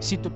Si tu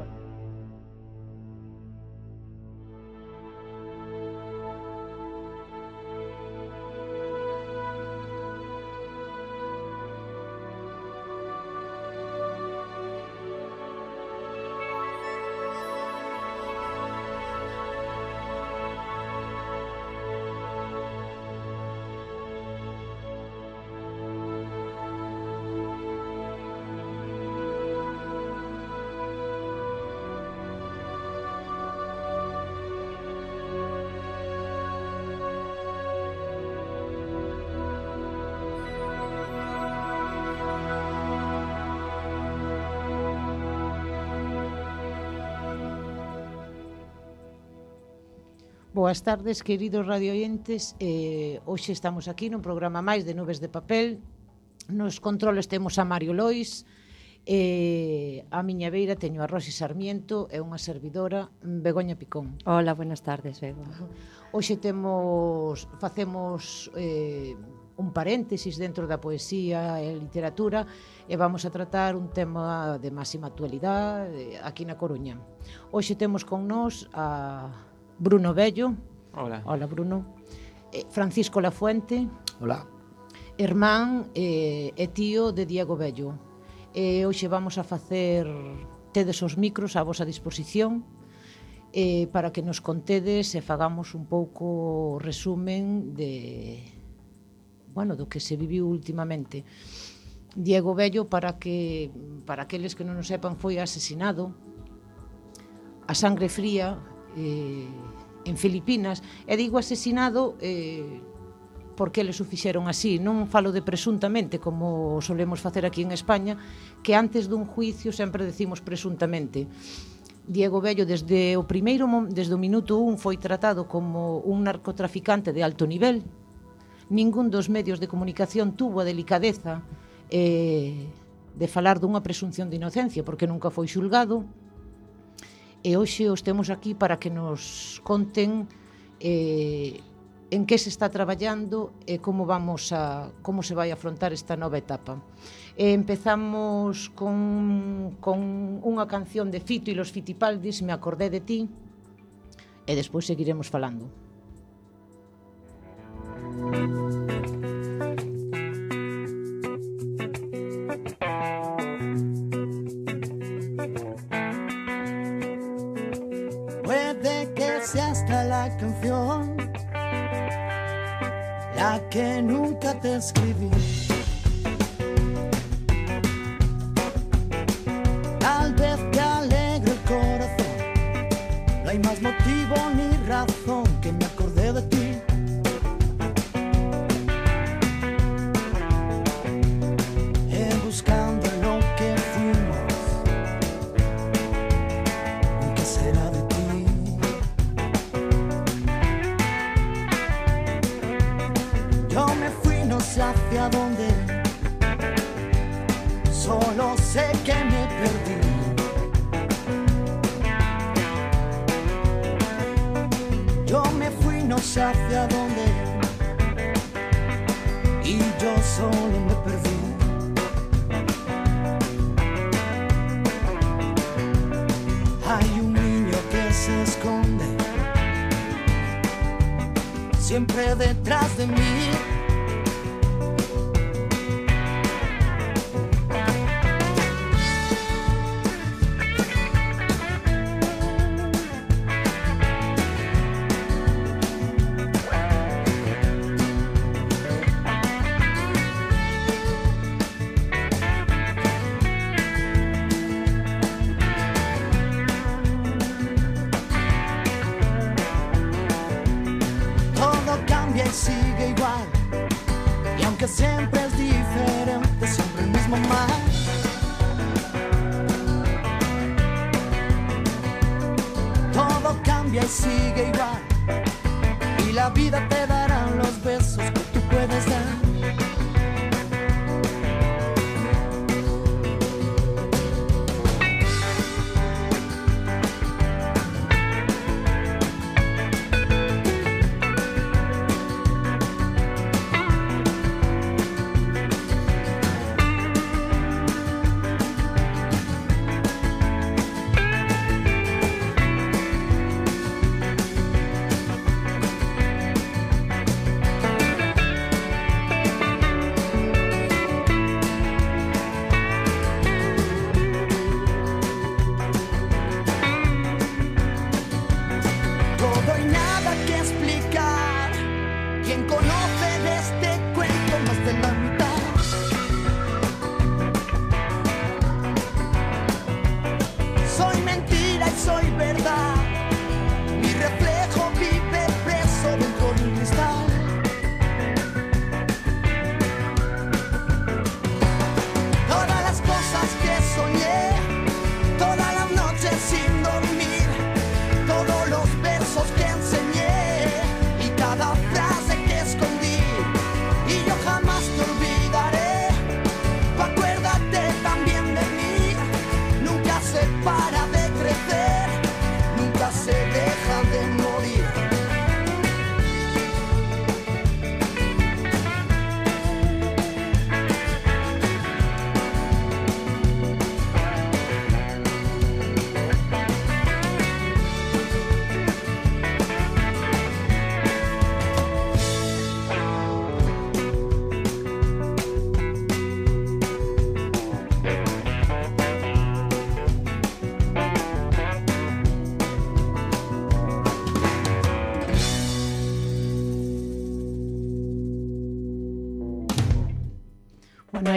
Boas tardes, queridos radioyentes. Eh, hoxe estamos aquí nun programa máis de Nubes de Papel. Nos controles temos a Mario Lois, eh, a miña beira teño a Rosi Sarmiento e unha servidora Begoña Picón. Hola, buenas tardes, Bego. Hoxe temos facemos eh, un paréntesis dentro da poesía e literatura e vamos a tratar un tema de máxima actualidade aquí na Coruña. Hoxe temos con nós a Bruno Bello. Hola. Hola, Bruno. Eh, Francisco Lafuente. Hola. Irmán eh, e tío de Diego Bello. E eh, hoxe vamos a facer tedes os micros a vosa disposición eh, para que nos contedes e fagamos un pouco resumen de bueno, do que se viviu últimamente. Diego Bello para que para aqueles que non o sepan foi asesinado a sangre fría eh, en Filipinas. E digo asesinado eh, porque eles o fixeron así. Non falo de presuntamente, como solemos facer aquí en España, que antes dun juicio sempre decimos presuntamente. Diego Bello desde o primeiro desde o minuto 1 foi tratado como un narcotraficante de alto nivel. Ningún dos medios de comunicación tuvo a delicadeza eh, de falar dunha presunción de inocencia porque nunca foi xulgado e hoxe os temos aquí para que nos conten eh, en que se está traballando e como vamos a como se vai afrontar esta nova etapa. E empezamos con, con unha canción de Fito e los Fitipaldis, Me acordé de ti, e despois seguiremos falando. Música la canción, la que nunca te escribí. Hacia dónde y yo solo me perdí. Hay un niño que se esconde siempre detrás de mí.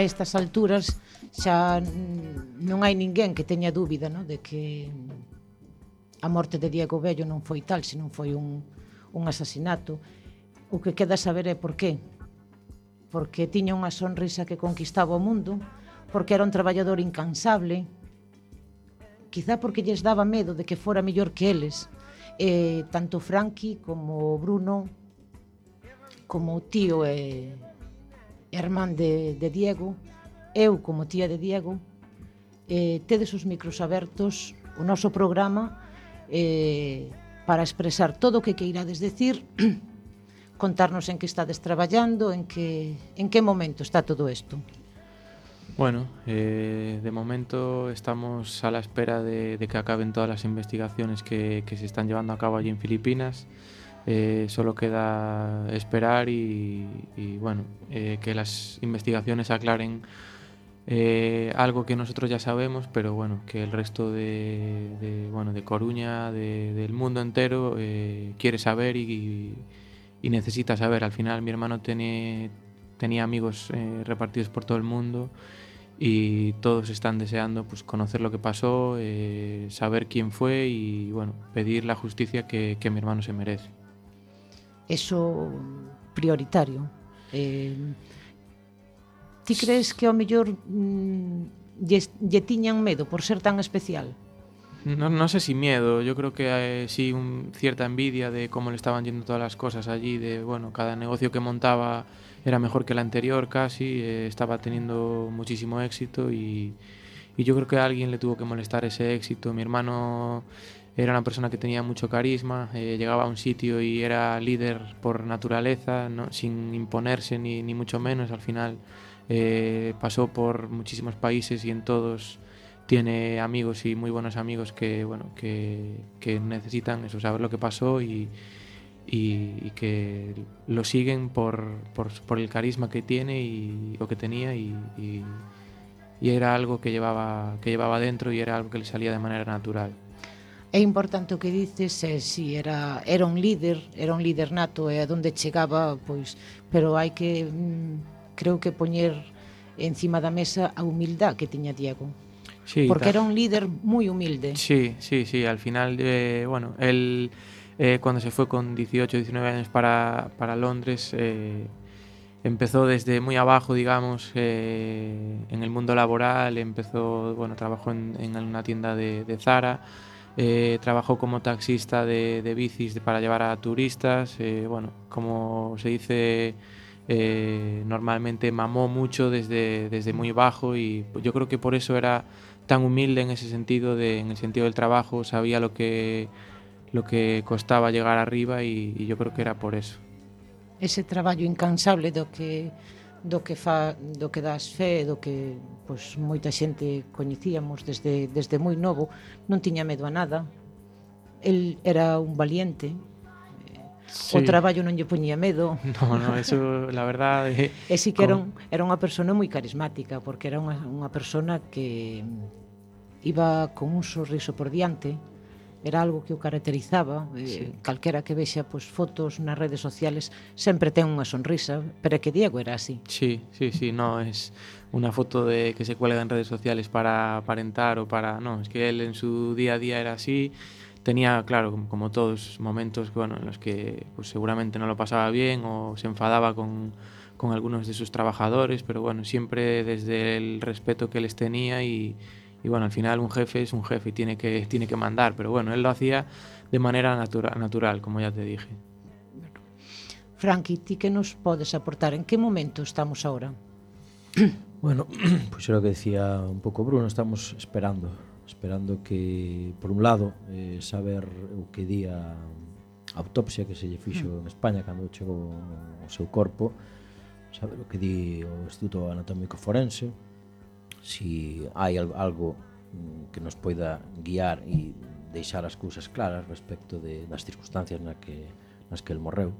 estas alturas xa non hai ninguén que teña dúbida no? de que a morte de Diego Bello non foi tal, senón foi un, un asasinato. O que queda saber é por qué. Porque tiña unha sonrisa que conquistaba o mundo, porque era un traballador incansable, quizá porque lles daba medo de que fora mellor que eles. Eh, tanto Frankie como Bruno, como o tío e, eh, irmán de, de Diego, eu como tía de Diego, eh, tedes os micros abertos, o noso programa, eh, para expresar todo o que queirades decir, contarnos en que estades traballando, en que, en que momento está todo isto. Bueno, eh, de momento estamos a la espera de, de que acaben todas las investigaciones que, que se están llevando a cabo allí en Filipinas. Eh, solo queda esperar y, bueno, eh, que las investigaciones aclaren eh, algo que nosotros ya sabemos, pero bueno, que el resto de, bueno, de Coruña, de, del mundo entero, quiere saber y, necesita saber. Al final mi hermano tiene, tenía amigos repartidos por todo el mundo y todos están deseando pues, conocer lo que pasó, saber quién fue y bueno, pedir la justicia que mi hermano se merece. eso prioritario. Eh, ti crees que ao mellor mm, lle, lle tiñan medo por ser tan especial? No, no sé si miedo, yo creo que eh, sí un, cierta envidia de cómo le estaban yendo todas las cosas allí, de bueno, cada negocio que montaba era mejor que el anterior casi, eh, estaba teniendo muchísimo éxito y, y yo creo que a alguien le tuvo que molestar ese éxito. Mi hermano era una persona que tenía mucho carisma, eh, llegaba a un sitio y era líder por naturaleza, sin imponerse ni, ni mucho menos, al final eh, pasó por muchísimos países y en todos tiene amigos y muy buenos amigos que, bueno, que, que necesitan eso, saber lo que pasó y, y, que lo siguen por, por, por, el carisma que tiene y, o que tenía y, y era algo que llevaba, que llevaba dentro y era algo que le salía de manera natural. É importante o que dices, eh, si era era un líder, era un líder nato e eh, a donde chegaba, pois, pero hai que mm, creo que poñer encima da mesa a humildade que tiña Diego. Sí, porque era un líder moi humilde. Sí, sí, sí, al final eh, bueno, el eh, cuando se fue con 18, 19 años para, para Londres, eh, empezó desde muy abajo, digamos, eh, en el mundo laboral, empezó, bueno, trabajó en, en una tienda de, de Zara, Eh, trabajó como taxista de, de bicis para llevar a turistas. Eh, bueno, como se dice eh, normalmente mamó mucho desde, desde muy bajo y yo creo que por eso era tan humilde en ese sentido, de, en el sentido del trabajo, sabía lo que, lo que costaba llegar arriba y, yo creo que era por eso. Ese traballo incansable do que do que fa do que das fe, do que pois moita xente coñecíamos desde desde moi novo, non tiña medo a nada. El era un valiente. Sí. O traballo non lle poñía medo. No, no, eso la verdade. Eh, e si que era, un, era unha persona moi carismática, porque era unha, unha persona que iba con un sorriso por diante, era algo que o caracterizaba eh, sí. eh, calquera que vexa pois, fotos nas redes sociales sempre ten unha sonrisa pero é que Diego era así Sí, sí, sí, no, es unha foto de que se cuelga en redes sociales para aparentar o para... No, es que él en su día a día era así tenía, claro, como todos, momentos bueno, en los que pues, seguramente no lo pasaba bien o se enfadaba con, con algunos de sus trabajadores, pero bueno, siempre desde el respeto que les tenía y, Y bueno, al final un jefe es un jefe y tiene que, tiene que mandar, pero bueno, él lo hacía de manera natura, natural, como ya te dije. Frankie, ti que nos podes aportar? En que momento estamos ahora? Bueno, pues era lo que decía un pouco Bruno, estamos esperando, esperando que, por un lado, eh, saber o que di a autopsia que se lle fixo en España cando chegou o seu corpo, saber o que di o Instituto Anatómico Forense, si hai algo mm, que nos poida guiar e deixar as cousas claras respecto de, das circunstancias na que, nas que el morreu.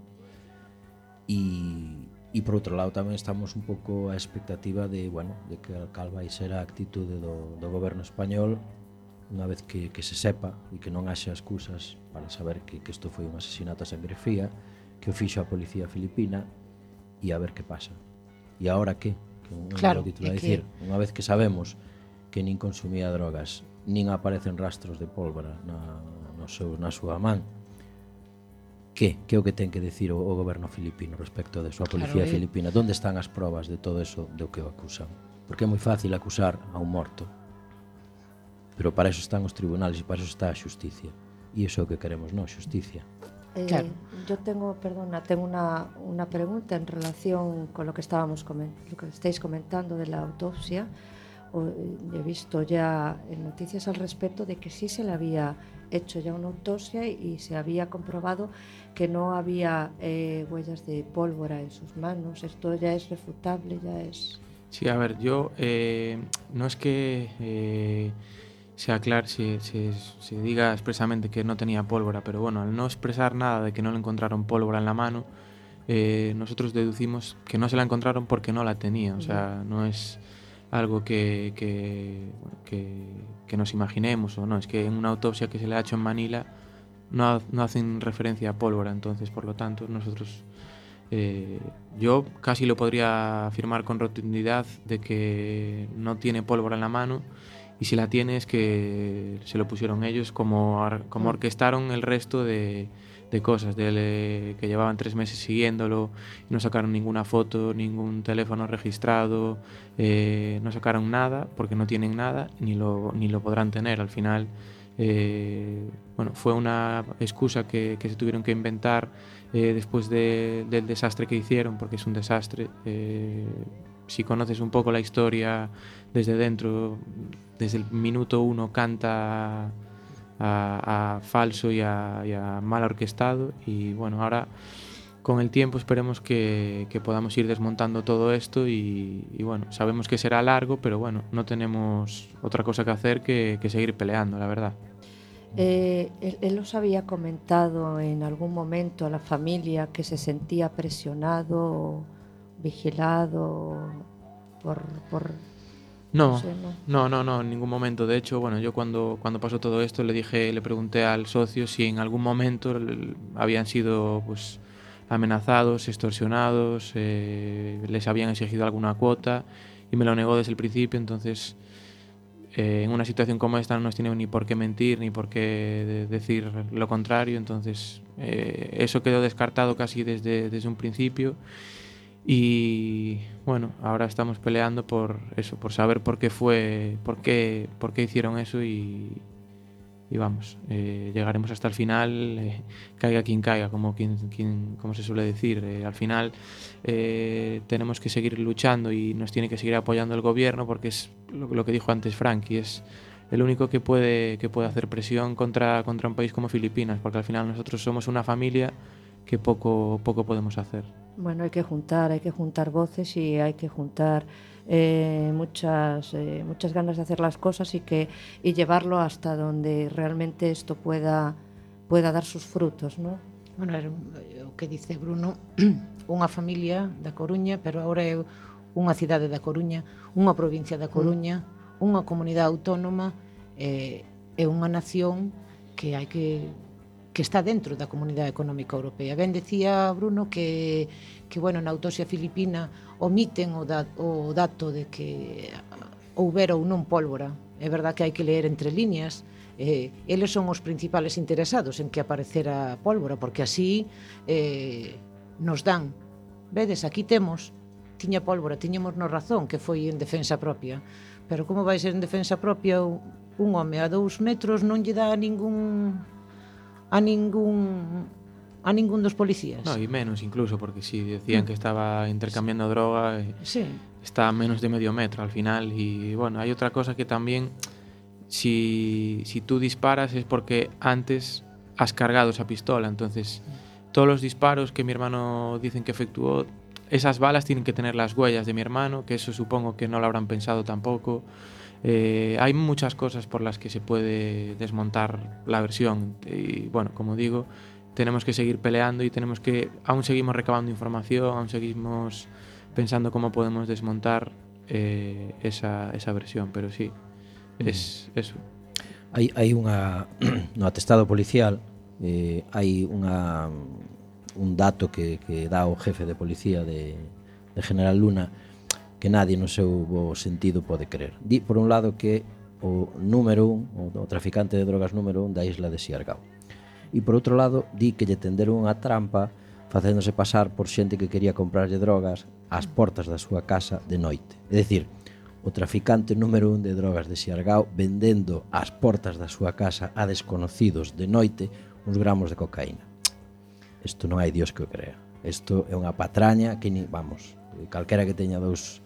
E, e por outro lado tamén estamos un pouco a expectativa de, bueno, de que cal vai ser a actitude do, do goberno español unha vez que, que se sepa e que non haxe excusas para saber que, que isto foi un asesinato a sangre fría que o fixo a policía filipina e a ver que pasa. E agora que? que un claro, título, é dicir, que... unha vez que sabemos que nin consumía drogas, nin aparecen rastros de pólvora na, no seu, na súa man, que? Que é o que ten que decir o, o goberno filipino respecto da súa policía claro, filipina? Donde están as probas de todo eso do que o acusan? Porque é moi fácil acusar a un morto. Pero para eso están os tribunales e para eso está a xusticia. E iso é o que queremos, non? Xusticia. Eh, Claro. Yo tengo, perdona, tengo una, una pregunta en relación con lo que estábamos lo que estáis comentando de la autopsia. O, eh, he visto ya en noticias al respecto de que sí se le había hecho ya una autopsia y se había comprobado que no había eh, huellas de pólvora en sus manos. Esto ya es refutable, ya es. Sí, a ver, yo eh, no es que se aclare, se, se, se diga expresamente que no tenía pólvora, pero bueno, al no expresar nada de que no le encontraron pólvora en la mano, eh, nosotros deducimos que no se la encontraron porque no la tenía. O sea, no es algo que, que, que, que nos imaginemos o no, es que en una autopsia que se le ha hecho en Manila no, no hacen referencia a pólvora, entonces por lo tanto nosotros eh, yo casi lo podría afirmar con rotundidad de que no tiene pólvora en la mano y si la tiene es que se lo pusieron ellos como, como Mm. orquestaron el resto de, de cosas, de le- que llevaban tres meses siguiéndolo y no sacaron ninguna foto, ningún teléfono registrado, eh, no sacaron nada porque no tienen nada ni lo, ni lo podrán tener. Al final, eh, bueno, fue una excusa que, que se tuvieron que inventar eh, después de- del desastre que hicieron, porque es un desastre. Si conoces un poco la historia desde dentro, desde el minuto uno canta a, a falso y a, y a mal orquestado y bueno, ahora con el tiempo esperemos que, que podamos ir desmontando todo esto y, y bueno, sabemos que será largo, pero bueno, no tenemos otra cosa que hacer que, que seguir peleando, la verdad. Eh, él, él os había comentado en algún momento a la familia que se sentía presionado, vigilado por... por No, sé, ¿no? No, no, en ningún momento. De hecho, bueno, yo cuando, cuando pasó todo esto le dije, le pregunté al socio si en algún momento habían sido pues amenazados, extorsionados, eh, les habían exigido alguna cuota y me lo negó desde el principio. Entonces, eh, en una situación como esta no nos tiene ni por qué mentir ni por qué de- decir lo contrario. Entonces, eh, eso quedó descartado casi desde, desde un principio. Y bueno, ahora estamos peleando por eso, por saber por qué fue, por qué, por qué hicieron eso y, y vamos, eh, llegaremos hasta el final, eh, caiga quien caiga, como, quien, quien, como se suele decir. Eh, al final tenemos que seguir luchando y nos tiene que seguir apoyando el gobierno porque es lo, lo que dijo antes Frankie, es el único que puede, que puede hacer presión contra, contra un país como Filipinas, porque al final nosotros somos una familia que pouco pouco podemos hacer. Bueno, hai que juntar, hai que juntar voces e hai que juntar eh, muchas eh, muchas ganas de hacer las cosas y que y llevarlo hasta donde realmente esto pueda pueda dar sus frutos, ¿no? Bueno, eh, o que dice Bruno, unha familia da Coruña, pero agora é unha cidade da Coruña, unha provincia da mm. Coruña, unha comunidade autónoma, eh, é unha nación que hai que que está dentro da Comunidade Económica Europea. Ben decía Bruno que que bueno, na autopsia filipina omiten o, da, o dato de que houbera ou non pólvora. É verdad que hai que ler entre líneas, eh, eles son os principales interesados en que aparecera pólvora, porque así eh, nos dan. Vedes, aquí temos, tiña pólvora, tiñemos no razón que foi en defensa propia. Pero como vai ser en defensa propia un home a dous metros non lle dá ningún a ningún a ningún dos policías. No, y menos incluso, porque si decían que estaba intercambiando droga, eh, Sí. está a menos de medio metro al final. Y bueno, hay otra cosa que también, si, si tú disparas es porque antes has cargado esa pistola. Entonces, todos los disparos que mi hermano dicen que efectuó, esas balas tienen que tener las huellas de mi hermano, que eso supongo que no lo habrán pensado tampoco. Eh, hay muchas cosas por las que se puede desmontar la versión. Y bueno, como digo, tenemos que seguir peleando y tenemos que, aún seguimos recabando información, aún seguimos pensando cómo podemos desmontar eh, esa, esa versión, pero sí, es eso. Hai, hai unha no atestado policial eh, hai unha un dato que, que dá o jefe de policía de, de General Luna que nadie no seu bo sentido pode creer. Di, por un lado, que o número un, o, o traficante de drogas número un da isla de Siargao. E por outro lado, di que lle tenderon unha trampa facéndose pasar por xente que quería comprarlle drogas ás portas da súa casa de noite. É dicir, o traficante número un de drogas de Siargao vendendo ás portas da súa casa a desconocidos de noite uns gramos de cocaína. Isto non hai dios que o crea. Isto é unha patraña que ni, vamos, calquera que teña dous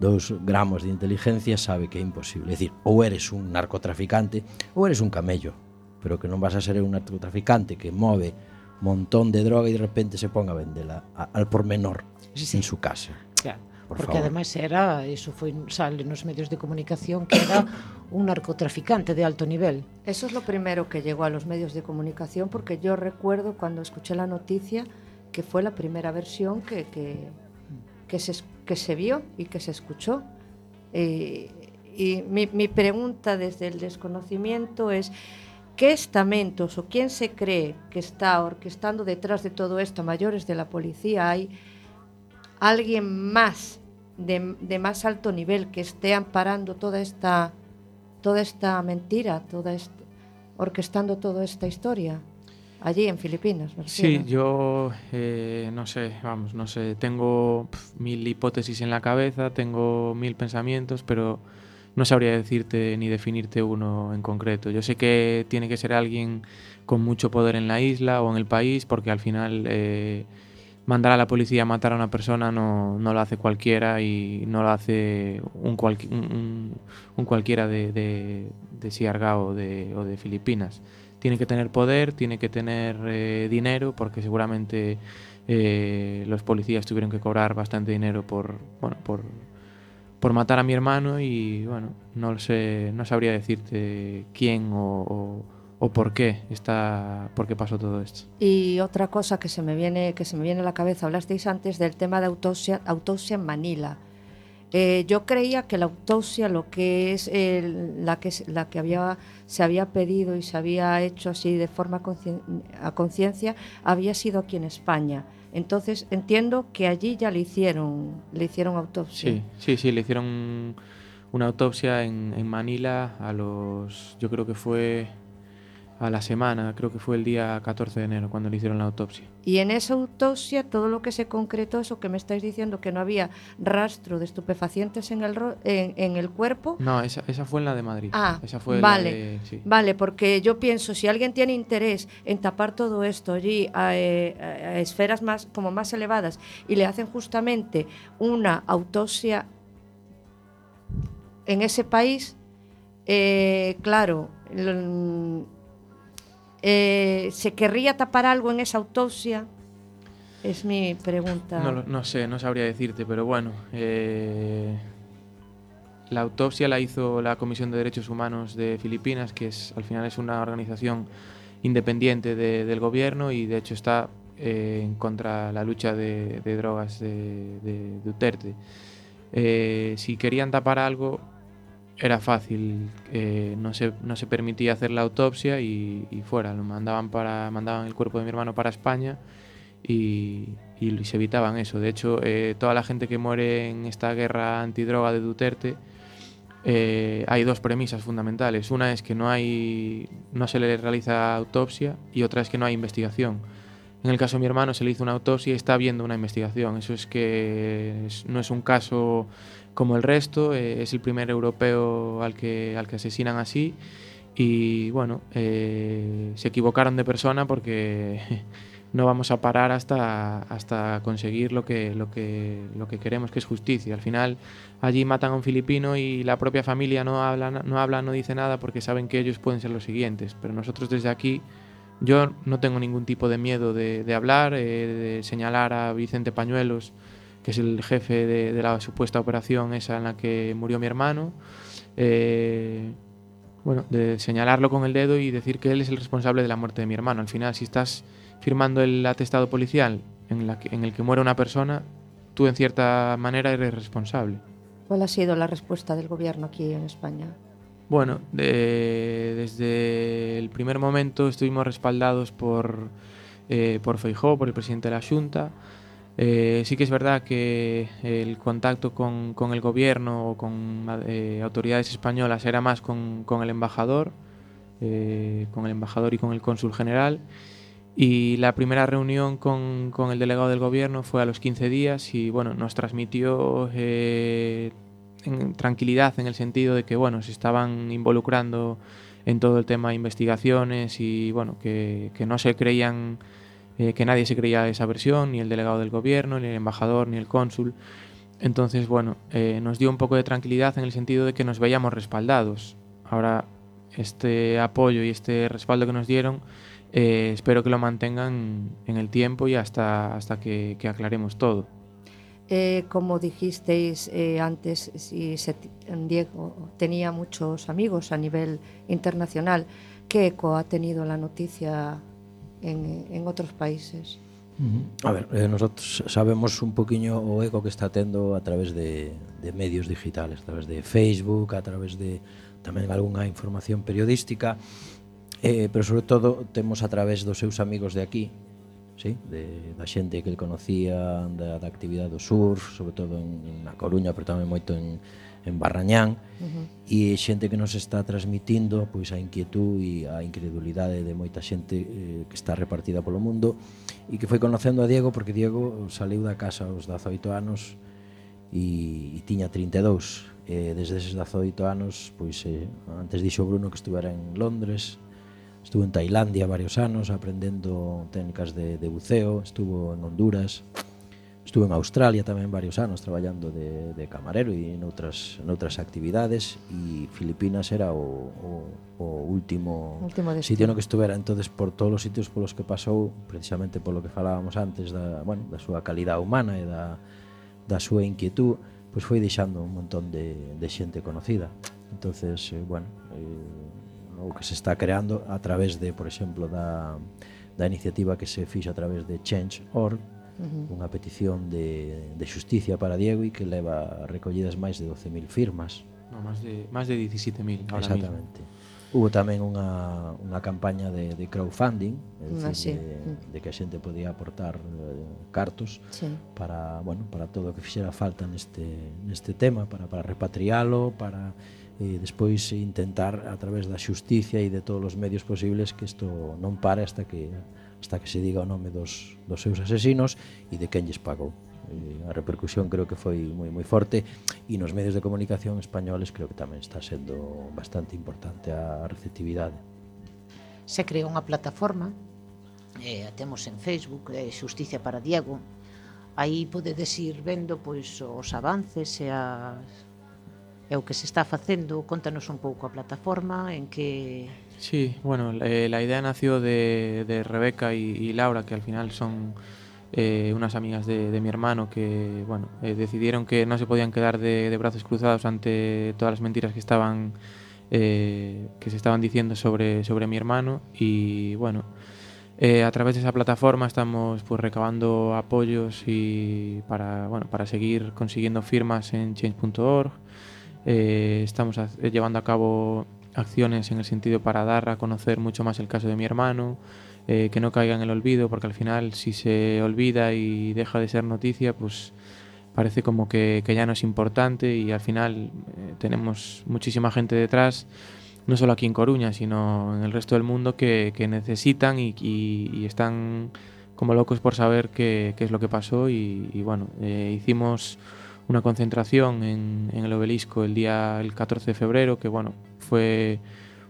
dous gramos de inteligencia sabe que é imposible. É dicir, ou eres un narcotraficante ou eres un camello, pero que non vas a ser un narcotraficante que move montón de droga e de repente se ponga a vendela a, al por menor Sí, sí. en su casa. Claro, Por porque favor. ademais era, iso foi sale nos medios de comunicación que era un narcotraficante de alto nivel. Eso es lo primero que llegó a los medios de comunicación porque yo recuerdo cuando escuché la noticia que fue la primera versión que, que, que, se, que se vio y que se escuchó. Eh, y mi, mi pregunta desde el desconocimiento es, ¿qué estamentos o quién se cree que está orquestando detrás de todo esto, mayores de la policía? ¿Hay alguien más de, de más alto nivel que esté amparando toda esta toda esta mentira, toda esta, orquestando toda esta historia allí en Filipinas. Sí, yo eh, no sé, vamos, no sé, tengo mil hipótesis en la cabeza, tengo mil pensamientos, pero no sabría decirte ni definirte uno en concreto. Yo sé que tiene que ser alguien con mucho poder en la isla o en el país, porque al final eh, mandar a la policía a matar a una persona no, no lo hace cualquiera y no lo hace un, cualqui- un- un- un cualquiera de, de, de Siargao o de, o de Filipinas. Tiene que tener poder, tiene que tener eh, dinero, porque seguramente eh, los policías tuvieron que cobrar bastante dinero por, bueno, por, por matar a mi hermano y bueno, no sé, no sabría decirte quién o, o- o por qué está, por qué pasó todo esto. Y otra cosa que se me viene que se me viene a la cabeza, hablasteis antes del tema de autopsia, autopsia en Manila. Eh, yo creía que la autopsia, lo que es el- la que se- la que había se había pedido y se había hecho así de forma a conciencia, había sido aquí en España. Entonces entiendo que allí ya le hicieron le hicieron autopsia. Sí, sí, sí, le hicieron una autopsia en, en Manila a los, yo creo que fue a la semana, creo que fue el día 14 de enero cuando le hicieron la autopsia. Y en esa autopsia todo lo que se concretó, eso que me estáis diciendo, que no había rastro de estupefacientes en el, ro- en, en el cuerpo. No, esa, esa fue en la de Madrid. Ah, esa fue vale. la de, sí. Vale, porque yo pienso, si alguien tiene interés en tapar todo esto allí a, eh, a- a esferas más, como más elevadas y le hacen justamente una autopsia en ese país, eh, claro, eh, ¿se querría tapar algo en esa autopsia? Es mi pregunta. No, no sé, no sabría decirte, pero bueno. eh, la autopsia la hizo la Comisión de Derechos Humanos de Filipinas, que es al final es una organización independiente de- del gobierno y de hecho está eh, en contra la lucha de, de drogas de, de Duterte. Eh, si querían tapar algo, era fácil, eh, no, se, no se permitía hacer la autopsia y, y fuera, lo mandaban, para, mandaban el cuerpo de mi hermano para España y, y se evitaban eso. De hecho, eh, toda la gente que muere en esta guerra antidroga de Duterte, eh, hay dos premisas fundamentales. Una es que no, hay, no se le realiza autopsia y otra es que no hay investigación. En el caso de mi hermano se le hizo una autopsia y está habiendo una investigación. Eso es que no es un caso como el resto, eh, es el primer europeo al que, al que asesinan así. Y bueno, eh, se equivocaron de persona porque no vamos a parar hasta, hasta conseguir lo que, lo, que, lo que queremos, que es justicia. Al final allí matan a un filipino y la propia familia no habla, no habla, no dice nada porque saben que ellos pueden ser los siguientes. Pero nosotros desde aquí, yo no tengo ningún tipo de miedo de, de hablar, eh, de señalar a Vicente Pañuelos, que es el jefe de, de la supuesta operación esa en la que murió mi hermano. Eh, bueno, de señalarlo con el dedo y decir que él es el responsable de la muerte de mi hermano. Al final, si estás firmando el atestado policial en, la que- en el que muere una persona, tú en cierta manera eres responsable. ¿Cuál ha sido la respuesta del gobierno aquí en España? Bueno, de- desde el primer momento estuvimos respaldados por, eh, por Feijó, por el presidente de la Junta. Eh, sí que es verdad que el contacto con, el gobierno o con eh, autoridades españolas era más con, el embajador, eh, con el embajador y con el cónsul general. Y la primera reunión con, el delegado del gobierno fue a los 15 días y bueno, nos transmitió tranquilidad en el sentido de que bueno, se estaban involucrando en todo el tema de investigaciones y bueno, que no se creían eh, que nadie se creía esa versión, ni el delegado del gobierno, ni el embajador, ni el cónsul. Entonces, bueno, eh, nos dio un poco de tranquilidad en el sentido de que nos veíamos respaldados. Ahora, este apoyo y este respaldo que nos dieron, eh, espero que lo mantengan en el tiempo y hasta, hasta que, que aclaremos todo. Eh, como dijisteis eh, antes, si se, Diego tenía muchos amigos a nivel internacional, ¿qué eco ha tenido la noticia en, en outros países. A ver, eh, nosotros sabemos un poquinho o eco que está tendo a través de, de medios digitales, a través de Facebook, a través de tamén algunha información periodística, eh, pero sobre todo temos a través dos seus amigos de aquí, sí? de, da xente que el conocía, da, da actividade do surf, sobre todo en, na Coruña, pero tamén moito en, en Barrañán, uh -huh. e xente que nos está transmitindo pois a inquietud e a incredulidade de moita xente eh, que está repartida polo mundo e que foi conocendo a Diego porque Diego saliu da casa aos 18 anos e, e tiña 32 eh, desde eses 18 anos pois eh, antes dixo Bruno que estuvera en Londres estuvo en Tailandia varios anos aprendendo técnicas de, de buceo estuvo en Honduras Estuve en Australia tamén varios anos traballando de, de camarero e noutras, noutras actividades e Filipinas era o, o, o último, último sitio no que estuvera. Entonces por todos os sitios polos que pasou precisamente polo que falábamos antes da, bueno, da súa calidad humana e da, da súa inquietud pois foi deixando un montón de, de xente conocida. Entonces, eh, bueno eh, o que se está creando a través de, por exemplo da, da iniciativa que se fixa a través de Change.org uh -huh. unha petición de, de xusticia para Diego e que leva recollidas máis de 12.000 firmas. No, máis de, máis de 17.000 ahora Exactamente. Mismo. Hubo tamén unha, unha campaña de, de crowdfunding, é dicir, ah, sí. de, de que a xente podía aportar eh, cartos sí. para, bueno, para todo o que fixera falta neste, neste tema, para, para repatriálo, para e despois intentar a través da xusticia e de todos os medios posibles que isto non pare hasta que hasta que se diga o nome dos, dos seus asesinos e de quen lles pagou. E a repercusión creo que foi moi moi forte e nos medios de comunicación españoles creo que tamén está sendo bastante importante a receptividade. Se creou unha plataforma, eh, a temos en Facebook, eh, Xusticia para Diego, aí podedes ir vendo pois os avances e as e o que se está facendo, contanos un pouco a plataforma, en que Sí, bueno, eh, la idea nació de, Rebeca y, Laura, que al final son eh, unas amigas de, mi hermano que, bueno, eh, decidieron que no se podían quedar de, brazos cruzados ante todas las mentiras que estaban eh, que se estaban diciendo sobre, sobre mi hermano y bueno, a través de esa plataforma estamos pues recabando apoyos y para, bueno, para seguir consiguiendo firmas en change.org. Estamos llevando a cabo acciones en el sentido para dar a conocer mucho más el caso de mi hermano, eh, que no caiga en el olvido, porque al final si se olvida y deja de ser noticia, pues parece como que, que ya no es importante y al final eh, tenemos muchísima gente detrás, no solo aquí en Coruña, sino en el resto del mundo que, que necesitan y, y, están como locos por saber qué, es lo que pasó y, y bueno, eh, hicimos una concentración en, en, el obelisco el día el 14 de febrero, que bueno, fue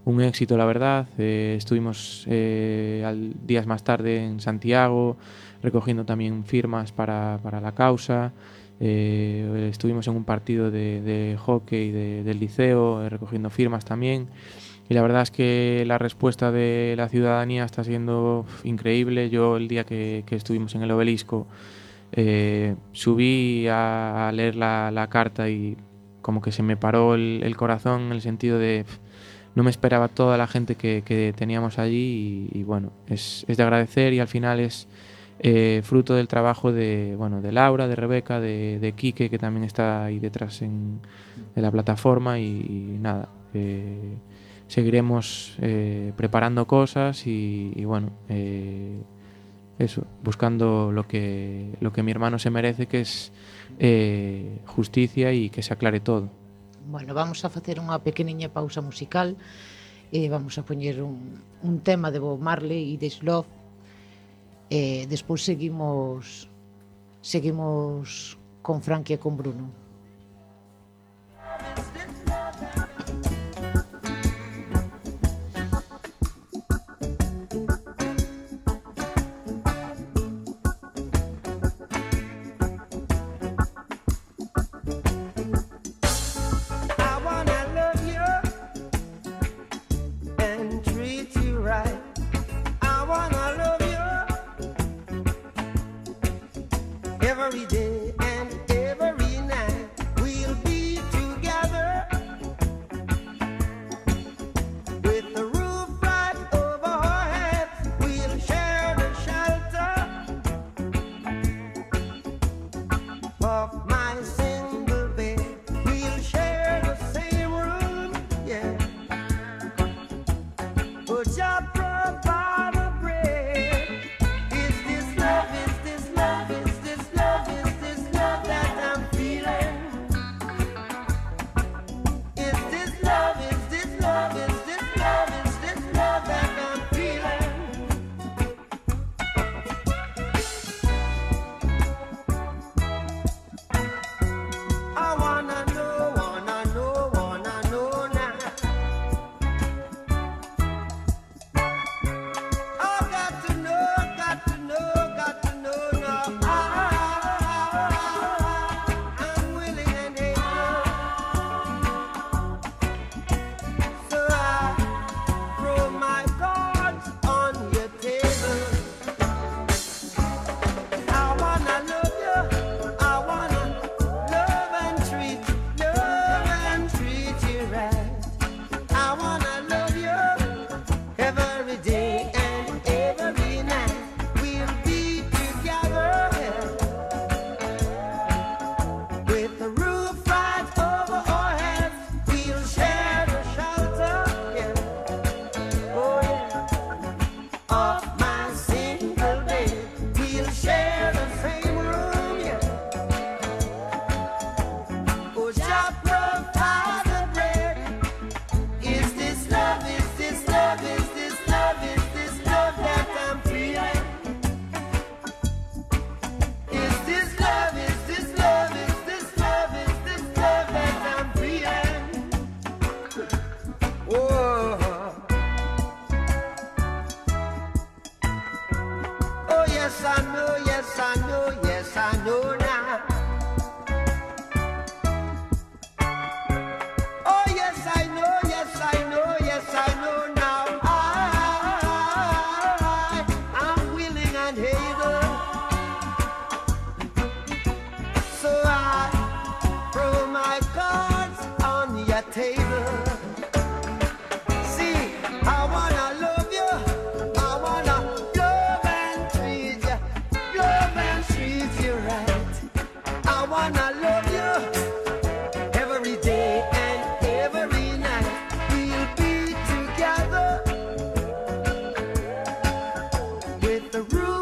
un éxito la verdad. Eh, estuvimos eh, al, días más tarde en Santiago recogiendo también firmas para, para la causa. Eh, estuvimos en un partido de, de hockey de, del liceo eh, recogiendo firmas también. Y la verdad es que la respuesta de la ciudadanía está siendo increíble. Yo el día que, que estuvimos en el obelisco eh, subí a, leer la, carta y como que se me paró el, corazón en el sentido de no me esperaba toda la gente que, teníamos allí y, bueno, es, de agradecer y al final es eh, fruto del trabajo de, bueno, de Laura, de Rebeca, de, de Quique que también está ahí detrás en, en la plataforma y, nada, eh, seguiremos preparando cosas y bueno, eso, buscando lo que, lo que mi hermano se merece, que es eh, justicia y que se aclare todo. Bueno, vamos a facer unha pequeniña pausa musical e vamos a poñer un, tema de Bob Marley e de Love e seguimos seguimos con Frankie e con Bruno. the room.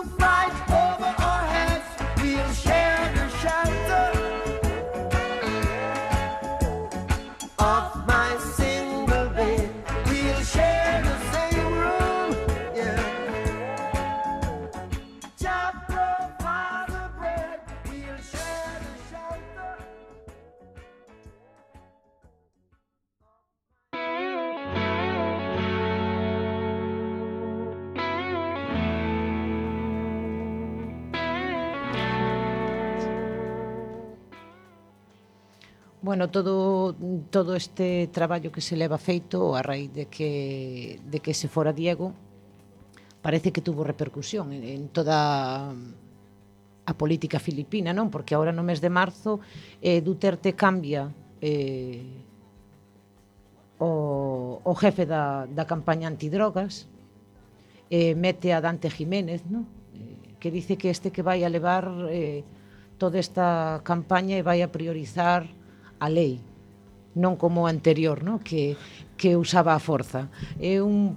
bueno, todo todo este traballo que se leva feito a raíz de que de que se fora Diego parece que tuvo repercusión en, en toda a política filipina, non? Porque agora no mes de marzo eh, Duterte cambia eh, o, o jefe da, da campaña antidrogas, eh, mete a Dante Jiménez, non? Eh, que dice que este que vai a levar eh, toda esta campaña e vai a priorizar a lei non como o anterior, no? que, que usaba a forza. É un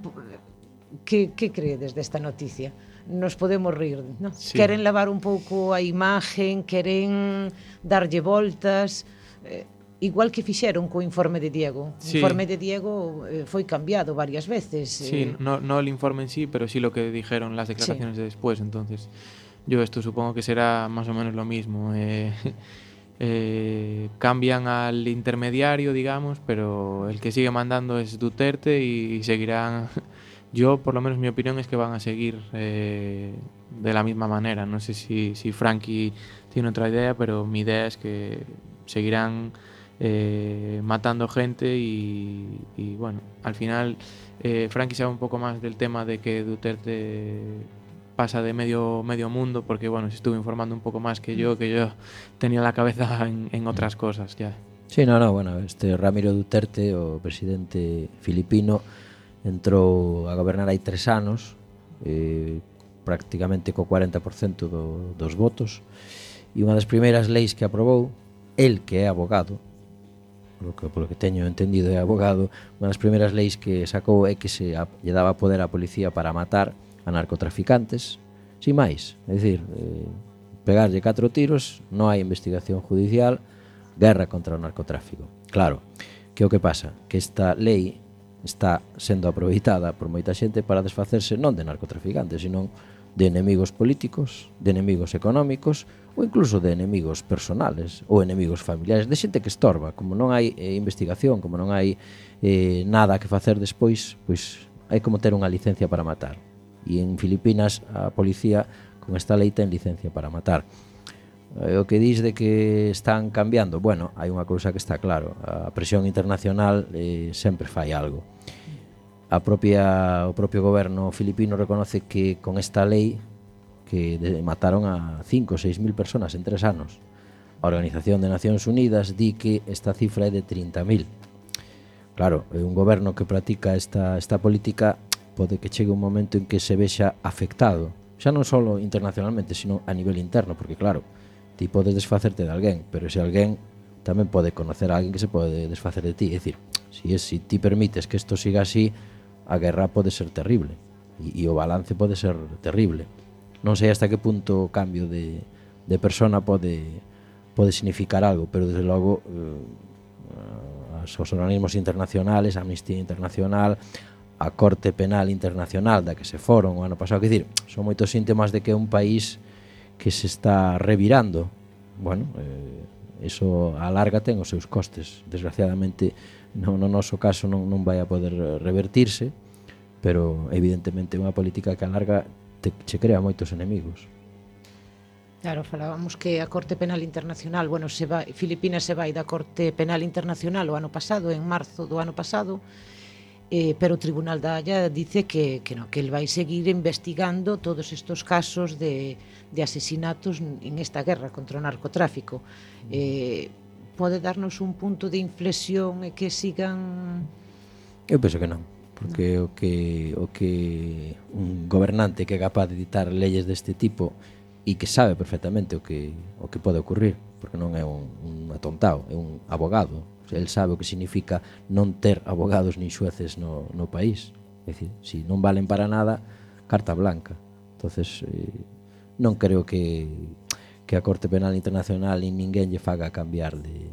que, que credes desta noticia? Nos podemos rir, no? Sí. Queren lavar un pouco a imagen, queren darlle voltas, eh, igual que fixeron co informe de Diego. O sí. informe de Diego eh, foi cambiado varias veces. Eh. Sí, eh... no, no el informe en sí, pero sí lo que dijeron las declaraciones sí. de después. Entonces, yo esto supongo que será más o menos lo mismo. Eh, eh, cambian al intermediario, digamos, pero el que sigue mandando es Duterte y seguirán. Yo, por lo menos, mi opinión es que van a seguir eh, de la misma manera. No sé si, si Frankie tiene otra idea, pero mi idea es que seguirán eh, matando gente y, y, bueno, al final Frankie sabe un poco más del tema de que Duterte pasa de medio, medio mundo, porque bueno, se estuvo informando un poco más que yo, que yo tenía la cabeza en, en otras cosas ya. Sí, no, no, bueno, este Ramiro Duterte, o presidente filipino, entrou a gobernar hai tres anos, eh, prácticamente co 40% do, dos votos, e unha das primeiras leis que aprobou, el que é abogado, polo que, polo que teño entendido é abogado, unha das primeiras leis que sacou é que se a, lle daba poder á policía para matar a narcotraficantes, sin máis. É dicir, eh, pegarlle catro tiros, non hai investigación judicial, guerra contra o narcotráfico. Claro, que o que pasa? Que esta lei está sendo aproveitada por moita xente para desfacerse non de narcotraficantes, senón de enemigos políticos, de enemigos económicos ou incluso de enemigos personales ou enemigos familiares, de xente que estorba, como non hai eh, investigación, como non hai eh, nada que facer despois, pois hai como ter unha licencia para matar e en Filipinas a policía con esta lei ten licencia para matar. Eh, o que dis de que están cambiando, bueno, hai unha cousa que está claro, a presión internacional eh, sempre fai algo. A propia, o propio goberno filipino reconoce que con esta lei que de, mataron a 5 ou 6 mil personas en tres anos. A Organización de Nacións Unidas di que esta cifra é de 30.000. Claro, un goberno que practica esta, esta política pode que chegue un momento en que se vexa afectado, xa non só internacionalmente, sino a nivel interno, porque claro, ti podes desfacerte de alguén, pero se alguén tamén pode conocer a alguén que se pode desfacer de ti, é dicir, si, es, si ti permites que isto siga así, a guerra pode ser terrible e, e o balance pode ser terrible. Non sei hasta que punto o cambio de, de persona pode pode significar algo, pero desde logo eh, os organismos internacionales, Amnistía Internacional, a Corte Penal Internacional da que se foron o ano pasado, que dicir, son moitos síntomas de que é un país que se está revirando. Bueno, eh, eso a larga ten os seus costes. Desgraciadamente, no, no noso caso non, non vai a poder revertirse, pero evidentemente unha política que a larga te, che crea moitos enemigos. Claro, falábamos que a Corte Penal Internacional, bueno, se vai, Filipinas se vai da Corte Penal Internacional o ano pasado, en marzo do ano pasado, eh, pero o Tribunal da Haya dice que, que, no, que el vai seguir investigando todos estos casos de, de asesinatos en esta guerra contra o narcotráfico. Eh, pode darnos un punto de inflexión e que sigan... Eu penso que non, porque no. o que o que un gobernante que é capaz de ditar leyes deste tipo e que sabe perfectamente o que o que pode ocurrir, porque non é un, un atontado, é un abogado, el sabe o que significa non ter abogados nin xueces no, no país. É dicir, se si non valen para nada, carta blanca. entonces eh, non creo que, que a Corte Penal Internacional e ninguén lle faga cambiar de,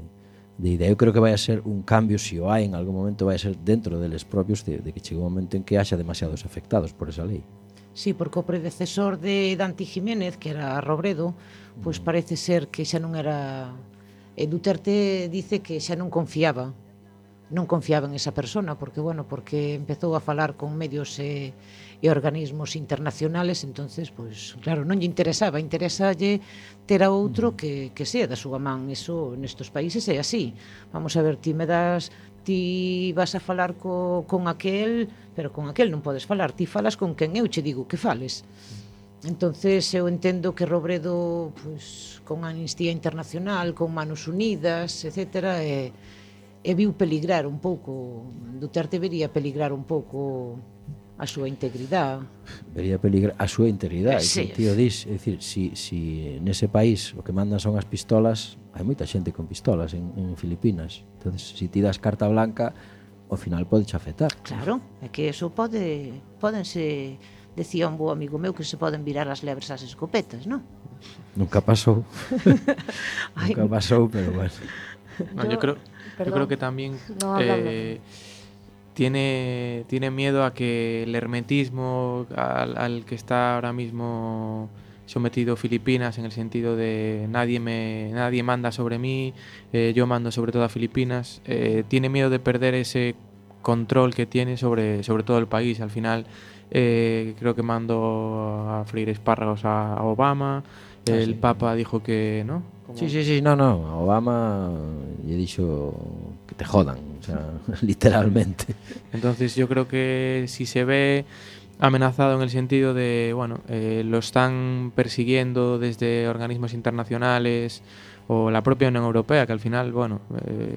de idea. Eu creo que vai a ser un cambio, se si o hai en algún momento, vai a ser dentro deles propios de, de que chegue un momento en que haxa demasiados afectados por esa lei. Sí, porque o predecesor de Dante Jiménez, que era Robredo, pois pues mm. parece ser que xa non era E Duterte dice que xa non confiaba non confiaba en esa persona porque bueno, porque empezou a falar con medios e, e organismos internacionales, entonces pois claro, non lle interesaba, interesalle ter a outro que que sea da súa man, eso nestos países é así. Vamos a ver, ti me das ti vas a falar co, con aquel, pero con aquel non podes falar, ti falas con quen eu che digo que fales entonces eu entendo que Robredo pues, con Amnistía Internacional, con Manos Unidas, etc., e, e viu peligrar un pouco, Duterte vería peligrar un pouco a súa integridade. Vería peligrar a súa integridade, sí. o tío dis, é dicir, si, si nese país o que mandan son as pistolas, hai moita xente con pistolas en, en Filipinas, entonces se si ti das carta blanca, ao final pode afectar. Claro, é que eso pode, podense decía un bo amigo meu que se poden virar as lebres ás escopetas, non? Nunca pasou. Ai, Nunca pasou, pero bueno. No, yo, Yo- creo, yo perdón. creo que también No, eh, tiene, tiene miedo a que el hermetismo al, al que está ahora mismo sometido Filipinas en el sentido de nadie me nadie manda sobre mí, eh, yo mando sobre todo a Filipinas, eh, tiene miedo de perder ese control que tiene sobre, sobre todo el país. Al final eh, creo que mandó a freír espárragos a, a Obama, el sí. Papa dijo que no. Sí, sí, sí, no, no, a Obama lle dixo que te jodan, o sea, literalmente. Entonces yo creo que si se ve amenazado en el sentido de, bueno, eh, lo están persiguiendo desde organismos internacionales o la propia Unión Europea, que al final, bueno, eh,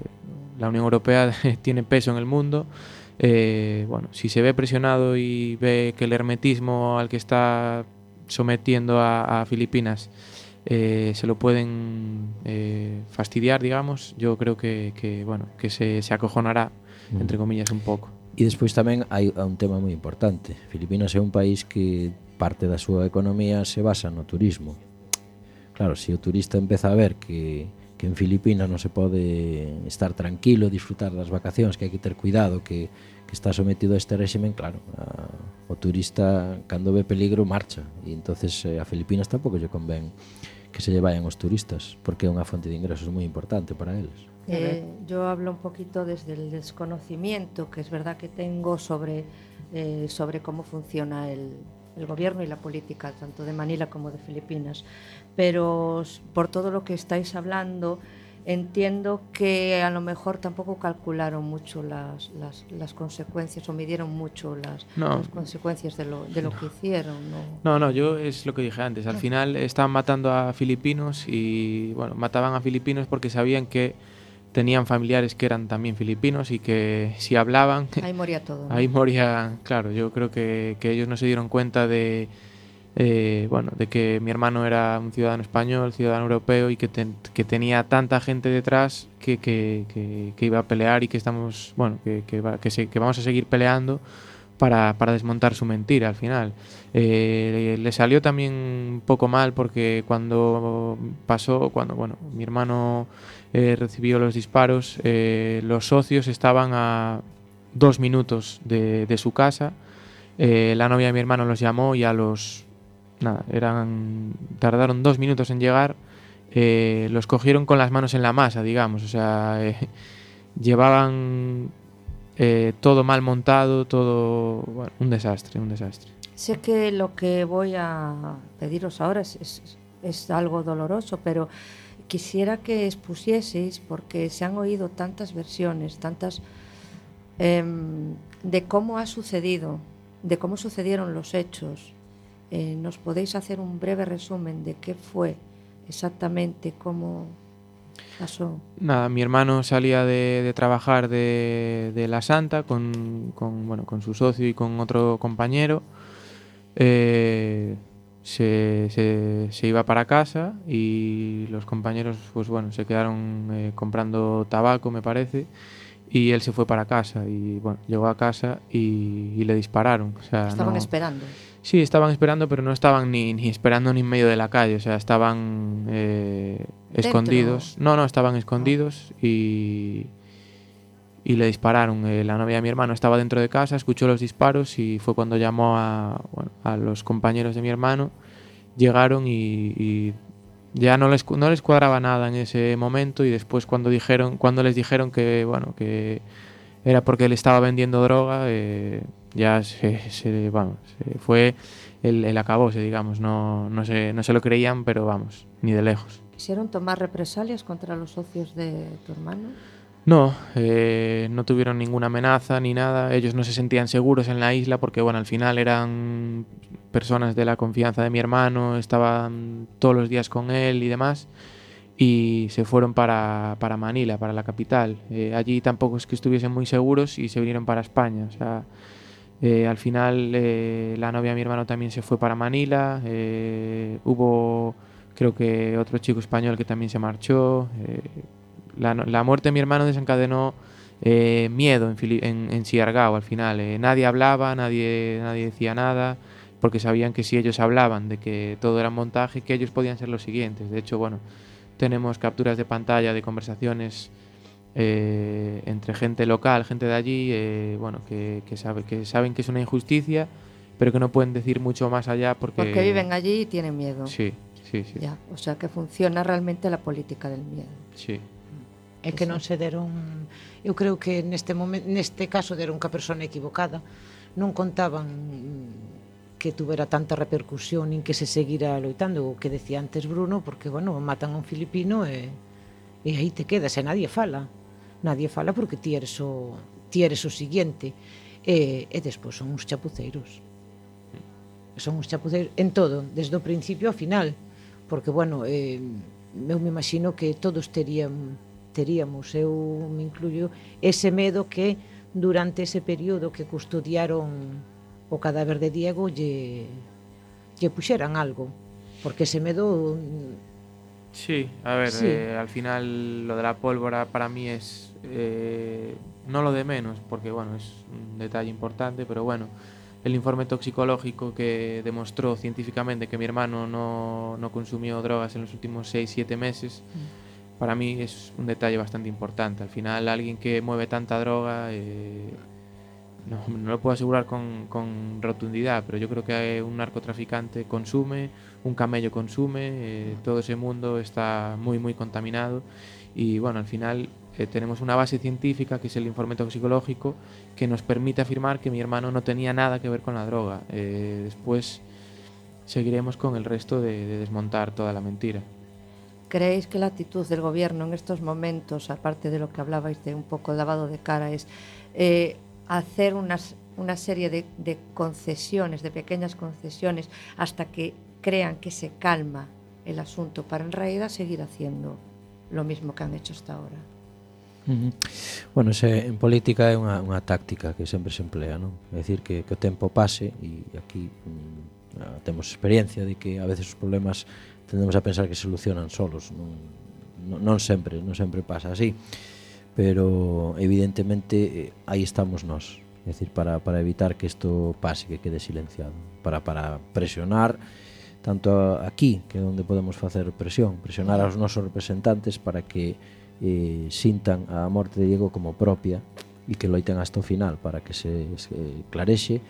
la Unión Europea tiene peso en el mundo. Eh, bueno, si se ve presionado y ve que el hermetismo al que está sometiendo a, a Filipinas eh, se lo pueden eh, fastidiar, digamos, yo creo que, que bueno, que se, se, acojonará, entre comillas, un pouco. E despois tamén hai un tema moi importante. Filipinas é un país que parte da súa economía se basa no turismo. Claro, se o turista empeza a ver que que en Filipinas non se pode estar tranquilo, disfrutar das vacacións, que hai que ter cuidado, que, que está sometido a este réximen, claro, a, o turista cando ve peligro marcha e entonces eh, a Filipinas tampouco lle convén que se lle vayan os turistas, porque é unha fonte de ingresos moi importante para eles. Eh, yo hablo un poquito desde el desconocimiento que es verdad que tengo sobre, eh, sobre cómo funciona el, el gobierno y la política, tanto de Manila como de Filipinas. Pero por todo lo que estáis hablando, entiendo que a lo mejor tampoco calcularon mucho las, las, las consecuencias o midieron mucho las, No. las consecuencias de lo, de lo que hicieron. ¿no? No, no, yo es lo que dije antes. Al final estaban matando a filipinos y, bueno, mataban a filipinos porque sabían que tenían familiares que eran también filipinos y que si hablaban, Ahí moría todo. ahí moría. Claro, yo creo que, que ellos no se dieron cuenta de, eh, bueno, de que mi hermano era un ciudadano español, ciudadano europeo y que, que tenía tanta gente detrás que, que, que- iba a pelear y que estamos, bueno, que, va- se- vamos a seguir peleando para, para desmontar su mentira al final. Eh, le salió también un poco mal porque cuando pasó, cuando bueno, mi hermano eh, recibió los disparos, los socios estaban a dos minutos de, de su casa. La novia de mi hermano los llamó y a los nada, eran tardaron dos minutos en llegar. Eh, los cogieron con las manos en la masa, digamos, o sea, eh, llevaban eh, todo mal montado, todo bueno, un desastre, un desastre. Sé que lo que voy a pediros ahora es, es- es algo doloroso, pero quisiera que expusieseis, porque se han oído tantas versiones, tantas em, de cómo ha sucedido, de cómo sucedieron los hechos. Eh, ¿Nos podéis hacer un breve resumen de qué fue exactamente, cómo pasó? Nada, mi hermano salía de, de trabajar de, de La Santa con, con, bueno, con su socio y con otro compañero. Eh, se, se- se iba para casa y los compañeros pues bueno, se quedaron eh, comprando tabaco, me parece, y él se fue para casa y bueno, llegó a casa y, y le dispararon. O sea, Estaban no- esperando. Sí, estaban esperando, pero no estaban ni, ni esperando ni en medio de la calle, o sea, estaban eh, escondidos. No, no, estaban escondidos y, y le dispararon. Eh, la novia de mi hermano estaba dentro de casa, escuchó los disparos y fue cuando llamó a, bueno, a los compañeros de mi hermano. Llegaron y, y ya no les, no les cuadraba nada en ese momento y después cuando dijeron, cuando les dijeron que bueno que era porque él estaba vendiendo droga, eh, ya se, se- vamos, se fue el, el acabose, digamos, no, no, se, no se lo creían, pero vamos, ni de lejos. ¿Quisieron tomar represalias contra los socios de tu hermano? No, eh, no tuvieron ninguna amenaza ni nada. Ellos no se sentían seguros en la isla porque, bueno, al final eran personas de la confianza de mi hermano, estaban todos los días con él y demás. Y se fueron para, para Manila, para la capital. Eh, allí tampoco es que estuviesen muy seguros y se vinieron para España. O sea, eh, al final eh, la novia de mi hermano también se fue para Manila. eh, hubo, creo que otro chico español que también se marchó. eh, la, muerte de mi hermano desencadenó eh, miedo en, en, al final. eh, nadie hablaba, nadie, nadie decía nada, porque sabían que si ellos hablaban de que todo era montaje, que ellos podían ser los siguientes. De hecho, bueno, tenemos capturas de pantalla de conversaciones eh, entre gente local, gente de allí, eh, bueno, que, que, sabe, que saben que es una injusticia, pero que no pueden decir mucho más allá porque... Porque viven allí y tienen miedo. Sí, sí, sí. Ya, o sea que funciona realmente la política del miedo. sí. É que non se deron eu creo que neste momento neste caso deron ca persona equivocada non contaban que tuvera tanta repercusión nin que se seguira loitando o que decía antes Bruno porque bueno, matan a un filipino e, e aí te quedas e nadie fala nadie fala porque ti eres o, ti eres o siguiente. E, e despois son uns chapuceiros. Son uns chapuceiros en todo, desde o principio ao final. Porque, bueno, eh, eu me imagino que todos terían, teríamos, eu me incluyo, ese medo que durante ese período que custodiaron o cadáver de Diego lle, lle puxeran algo. Porque ese medo Sí, a ver, Sí. eh, al final lo de la pólvora para mí es eh, no lo de menos, porque bueno, es un detalle importante, pero bueno, el informe toxicológico que demostró científicamente que mi hermano no, no consumió drogas en los últimos 6-7 meses, para mí es un detalle bastante importante. Al final alguien que mueve tanta droga, eh, no, no lo puedo asegurar con, con rotundidad, pero yo creo que un narcotraficante consume, un camello consume, eh, todo ese mundo está muy, muy contaminado y bueno, al final eh, tenemos una base científica que es el informe toxicológico que nos permite afirmar que mi hermano no tenía nada que ver con la droga. Eh, después seguiremos con el resto de, de desmontar toda la mentira. ¿Creéis que la actitud del gobierno en estos momentos, aparte de lo que hablabais de un poco lavado de cara, es eh, hacer unas, una serie de concesiones, de pequeñas concesiones, hasta que crean que se calma el asunto para en realidad seguir haciendo lo mismo que han hecho hasta ahora. Uh -huh. Bueno, se, en política é unha, unha táctica que sempre se emplea, non? É dicir, que, que o tempo pase e aquí mm, temos experiencia de que a veces os problemas tendemos a pensar que se solucionan solos, non, non, non sempre, non sempre pasa así. Pero evidentemente eh, aí estamos nós, é dicir, para, para evitar que isto pase, que quede silenciado, para, para presionar tanto aquí, que é onde podemos facer presión, presionar aos nosos representantes para que eh, sintan a morte de Diego como propia e que loiten hasta o final para que se, se clarexe.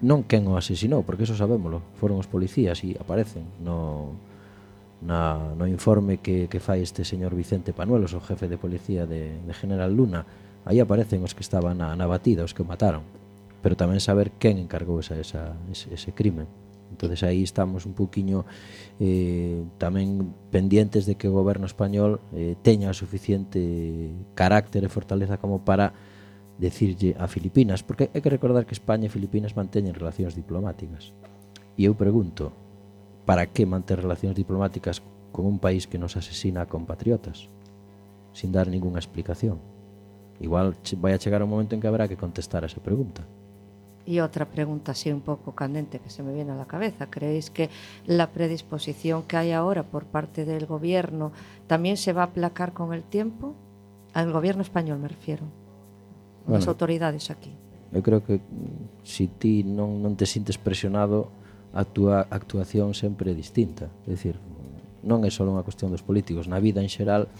Non quen o asesinou, porque eso sabémoslo, foron os policías e aparecen no, na, no informe que, que fai este señor Vicente Panuelos, o jefe de policía de, de General Luna, aí aparecen os que estaban na, na batida, os que o mataron, pero tamén saber quen encargou esa, esa, ese, ese crimen entonces aí estamos un poquinho eh, tamén pendientes de que o goberno español eh, teña o suficiente carácter e fortaleza como para decirlle a Filipinas, porque hai que recordar que España e Filipinas manteñen relacións diplomáticas. E eu pregunto, para que manter relacións diplomáticas con un país que nos asesina a compatriotas? Sin dar ninguna explicación. Igual vai a chegar un momento en que habrá que contestar a esa pregunta. Y otra pregunta así un poco candente que se me viene a la cabeza. ¿Creéis que la predisposición que hay ahora por parte del gobierno también se va a aplacar con el tiempo? Al gobierno español me refiero. Bueno, as autoridades aquí. Eu creo que se si ti non, non te sintes presionado, a túa actuación sempre é distinta. É dicir, mm, non é só unha cuestión dos políticos. Na vida en xeral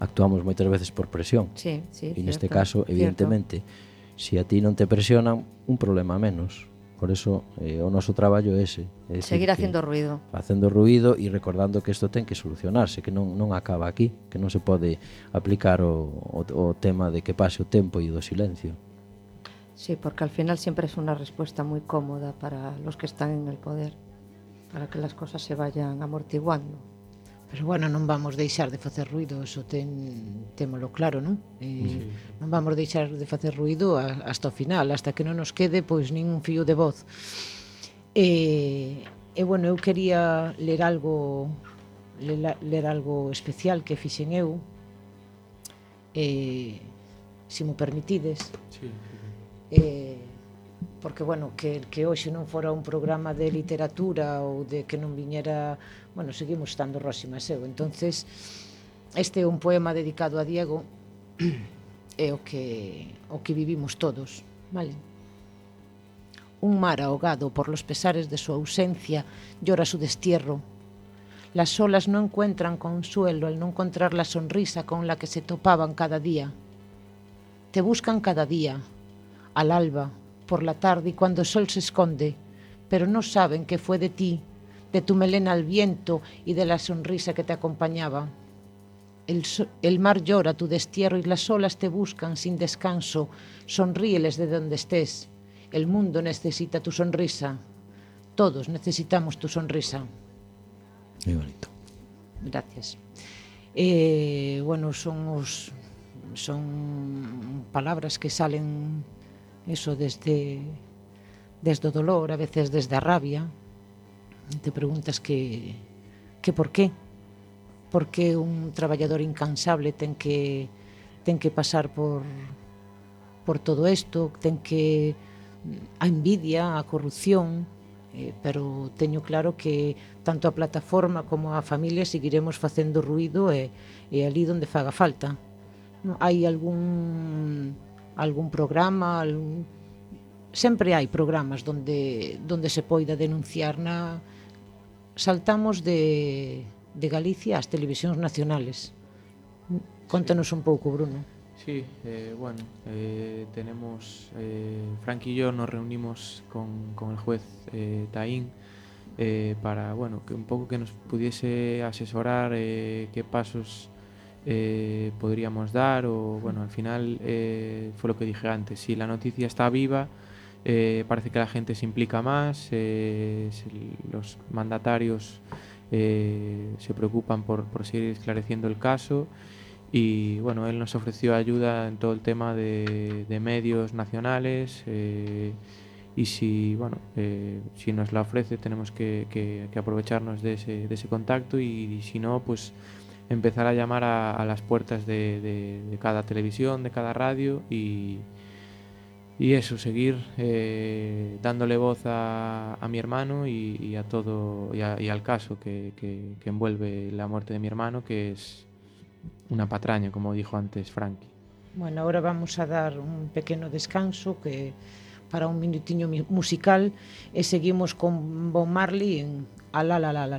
actuamos moitas veces por presión. Sí, sí, e neste caso, evidentemente, cierto se a ti non te presionan, un problema menos. Por eso eh, o noso traballo é ese. É Seguir facendo ruido. Facendo ruido e recordando que isto ten que solucionarse, que non, non acaba aquí, que non se pode aplicar o, o, o tema de que pase o tempo e do silencio. Sí, porque al final siempre es una respuesta muy cómoda para los que están en el poder, para que las cosas se vayan amortiguando. Pero bueno, non vamos deixar de facer ruido, eso ten, témolo claro, non? E sí. Non vamos deixar de facer ruido a, hasta o final, hasta que non nos quede pois nin un fío de voz. E, e bueno, eu quería ler algo ler, ler algo especial que fixen eu. E, se si me permitides. Sí. sí. E, porque bueno, que, que hoxe non fora un programa de literatura ou de que non viñera, bueno, seguimos estando Rosi Maseu, entonces este é un poema dedicado a Diego é o que o que vivimos todos, vale? Un mar ahogado por los pesares de su ausencia llora su destierro. Las olas no encuentran consuelo al no encontrar la sonrisa con la que se topaban cada día. Te buscan cada día, al alba, por la tarde y cuando el sol se esconde, pero no saben que fue de ti, de tu melena al viento y de la sonrisa que te acompañaba. El, mar llora tu destierro y las olas te buscan sin descanso. Sonríeles de donde estés. El mundo necesita tu sonrisa. Todos necesitamos tu sonrisa. Moi bonito. Gracias. Eh, bueno, son os son palabras que salen eso desde, desde o dolor, a veces desde a rabia. Te preguntas que, que por qué, por que un traballador incansable ten que ten que pasar por por todo isto, ten que a envidia, a corrupción, eh, pero teño claro que tanto a plataforma como a familia seguiremos facendo ruido eh, e, e ali onde faga falta. No, hai algún algún programa, algún... sempre hai programas donde donde se poida denunciar na saltamos de de Galicia ás televisións nacionales. Contanos sí. un pouco, Bruno. Sí, eh, bueno, eh, tenemos, eh, Frank y yo nos reunimos con, con el juez eh, Taín eh, para, bueno, que un poco que nos pudiese asesorar eh, qué pasos eh, podríamos dar o, bueno, al final eh, fue lo que dije antes, si la noticia está viva, eh, parece que la gente se implica más, eh, los mandatarios se preocupan por, por seguir esclareciendo el caso y bueno, él nos ofreció ayuda en todo el tema de, medios nacionales y si, bueno, si nos la ofrece tenemos que aprovecharnos de ese, de ese contacto y, si no, pues empezar a llamar a, las puertas de, cada televisión, de cada radio y, y eso, seguir eh, dándole voz a, mi hermano y, y a todo y, y al caso que, envuelve la muerte de mi hermano, que es una patraña, como dijo antes Frankie. Bueno, ahora vamos a dar un pequeno descanso que para un minutiño mi- musical e seguimos con Bob Marley en A la la la.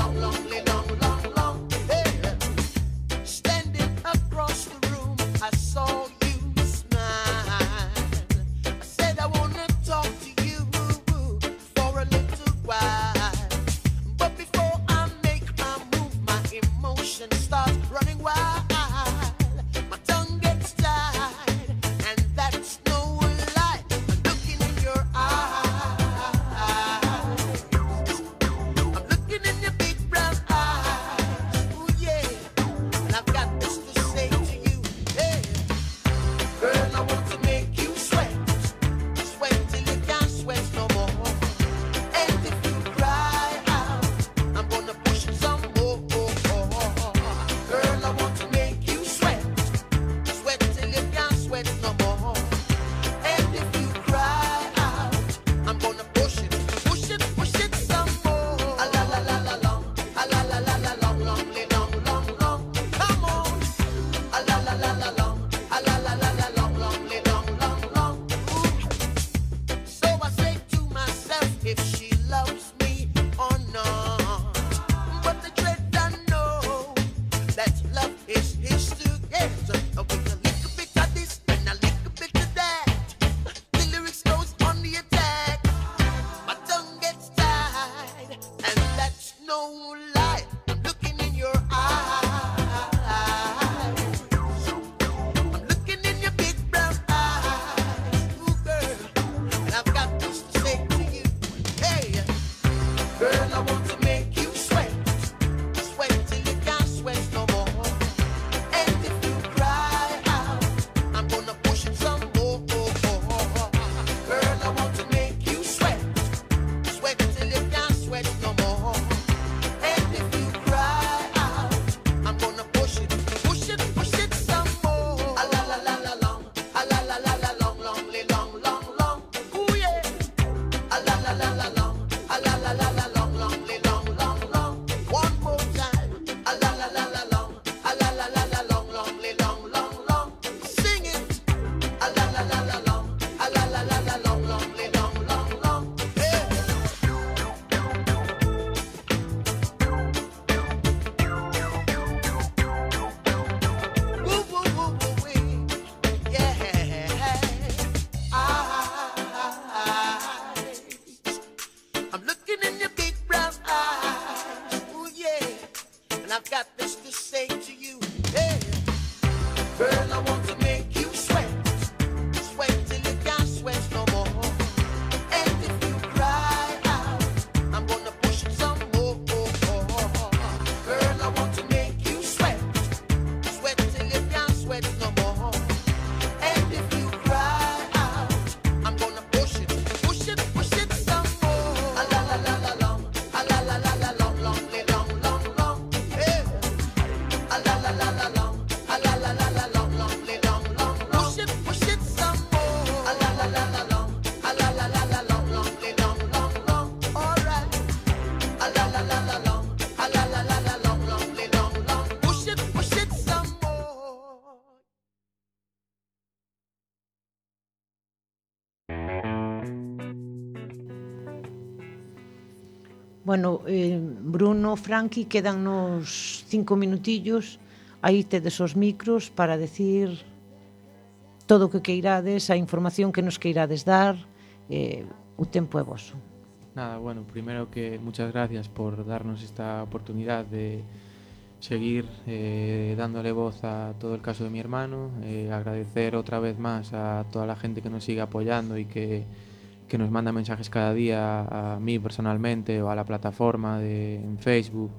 Bueno, eh, Bruno, Franqui, quedan nos cinco minutillos. Aí tedes os micros para decir todo o que queirades, a información que nos queirades dar. Eh, o tempo é vosso. Nada, bueno, primero que muchas gracias por darnos esta oportunidad de seguir eh, dándole voz a todo el caso de mi hermano, eh, agradecer otra vez más a toda la gente que nos sigue apoyando y que que nos manda mensajes cada día a mí personalmente o a la plataforma de, en Facebook.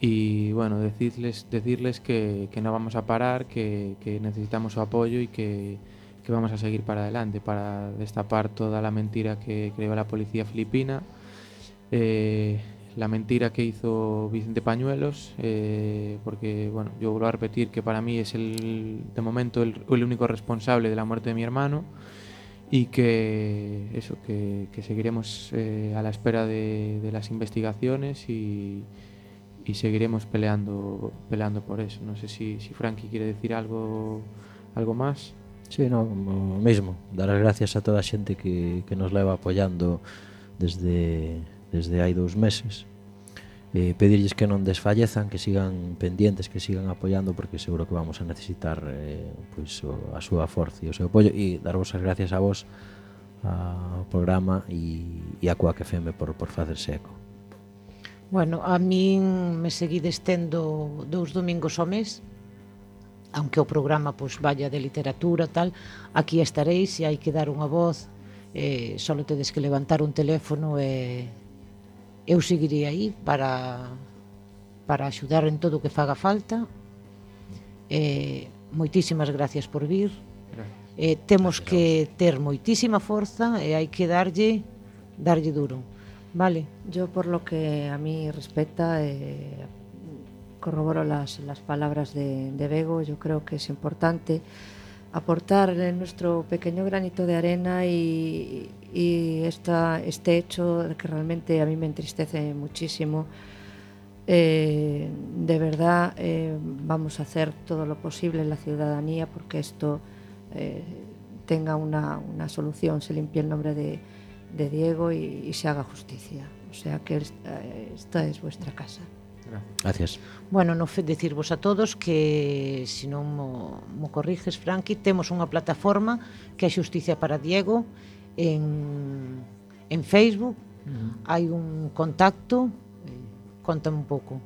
Y bueno, decirles, decirles que, que no vamos a parar, que, que necesitamos su apoyo y que, que vamos a seguir para adelante para destapar toda la mentira que creó la policía filipina. Eh, la mentira que hizo Vicente Pañuelos, eh, porque bueno, yo vuelvo a repetir que para mí es el, de momento el, el único responsable de la muerte de mi hermano y que eso, que, que seguiremos eh, a la espera de, las investigaciones y, seguiremos peleando, peleando por eso. No sé si, si Frankie quiere decir algo, algo más. Sí, no, o mesmo, dar as gracias a toda a xente que, que nos leva apoiando desde, desde hai dous meses eh, pedirlles que non desfallezan, que sigan pendientes, que sigan apoiando porque seguro que vamos a necesitar eh, pois, o, a súa forza e o seu apoio e darvos as gracias a vos ao programa e, e a Coac FM por, por facerse eco. Bueno, a min me seguí destendo dous domingos ao mes aunque o programa pois, vaya de literatura tal, aquí estaréis e hai que dar unha voz eh, só tedes que levantar un teléfono e eh, eu seguirei aí para para axudar en todo o que faga falta. Eh, moitísimas gracias por vir. Gracias. Eh, temos gracias. que ter moitísima forza e hai que darlle darlle duro. Vale. Yo por lo que a mí respecta eh, corroboro las, las palabras de, de Bego. Yo creo que es importante aportar nuestro pequeño granito de arena y, y esta, este hecho que realmente a mí me entristece muchísimo. Eh, de verdad eh, vamos a hacer todo lo posible en la ciudadanía porque esto eh, tenga una, una, solución, se limpie el nombre de, de Diego y, y, se haga justicia. O sea que esta es vuestra casa. Gracias. Bueno, no decirvos a todos que se non mo, mo corriges, Franqui, temos unha plataforma que é Xusticia para Diego en, en Facebook, uh -huh. hai un contacto, eh, contame un pouco.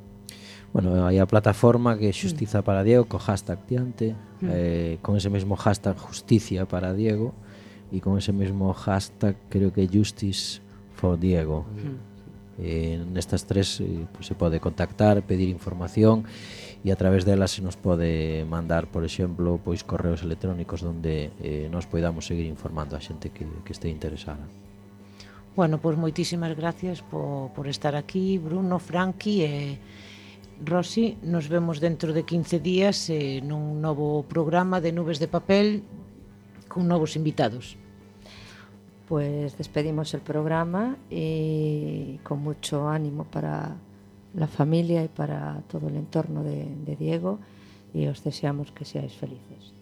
Bueno, hai a plataforma que é Xustiza para Diego co hashtag diante, mm. eh, con ese mesmo hashtag Justicia para Diego e con ese mesmo hashtag creo que Justice for Diego. Mm. Eh, nestas tres eh, pues, se pode contactar, pedir información e a través delas se nos pode mandar, por exemplo, pois correos electrónicos onde eh, nos poidamos seguir informando a xente que, que este interesada. Bueno, pois moitísimas gracias po, por estar aquí, Bruno, Franqui e Rosy. Nos vemos dentro de 15 días eh, nun novo programa de Nubes de Papel con novos invitados. Pues despedimos el programa y con mucho ánimo para la familia y para todo el entorno de, Diego y os deseamos que seáis felices.